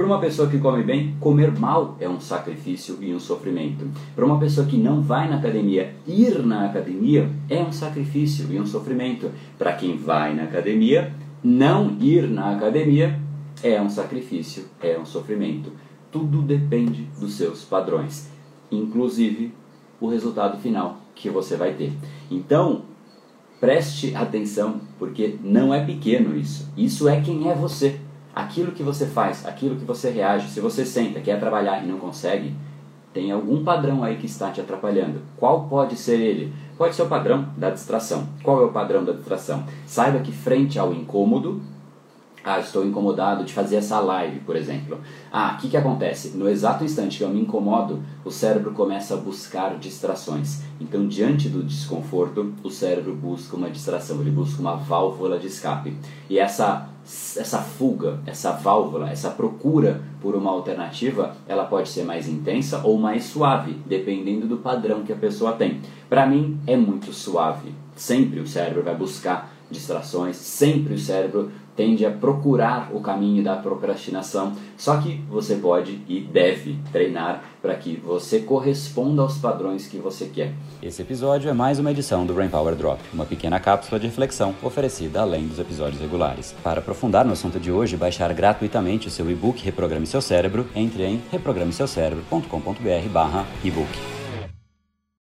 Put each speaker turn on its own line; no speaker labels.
Para uma pessoa que come bem, comer mal é um sacrifício e um sofrimento. Para uma pessoa que não vai na academia, ir na academia é um sacrifício e um sofrimento. Para quem vai na academia, não ir na academia é um sacrifício, é um sofrimento. Tudo depende dos seus padrões, inclusive o resultado final que você vai ter. Então, preste atenção, porque não é pequeno isso. Isso é quem é você. Aquilo que você faz, aquilo que você reage, se você senta, quer trabalhar e não consegue, tem algum padrão aí que está te atrapalhando. Qual pode ser ele? Pode ser o padrão da distração. Qual é o padrão da distração? Saiba que frente ao incômodo, ah, estou incomodado de fazer essa live, por exemplo. Ah, o que, que acontece? No exato instante que eu me incomodo, o cérebro começa a buscar distrações. Então, diante do desconforto, o cérebro busca uma distração, ele busca uma válvula de escape. E essa, essa fuga, essa válvula, essa procura por uma alternativa, ela pode ser mais intensa ou mais suave, dependendo do padrão que a pessoa tem. Para mim, é muito suave. Sempre o cérebro vai buscar distrações, sempre o cérebro tende a procurar o caminho da procrastinação. Só que você pode e deve treinar para que você corresponda aos padrões que você quer.
Esse episódio é mais uma edição do Brain Power Drop, uma pequena cápsula de reflexão oferecida além dos episódios regulares. Para aprofundar no assunto de hoje baixar gratuitamente o seu e-book Reprograme Seu Cérebro, entre em reprogrameseucerebro.com.br/ebook.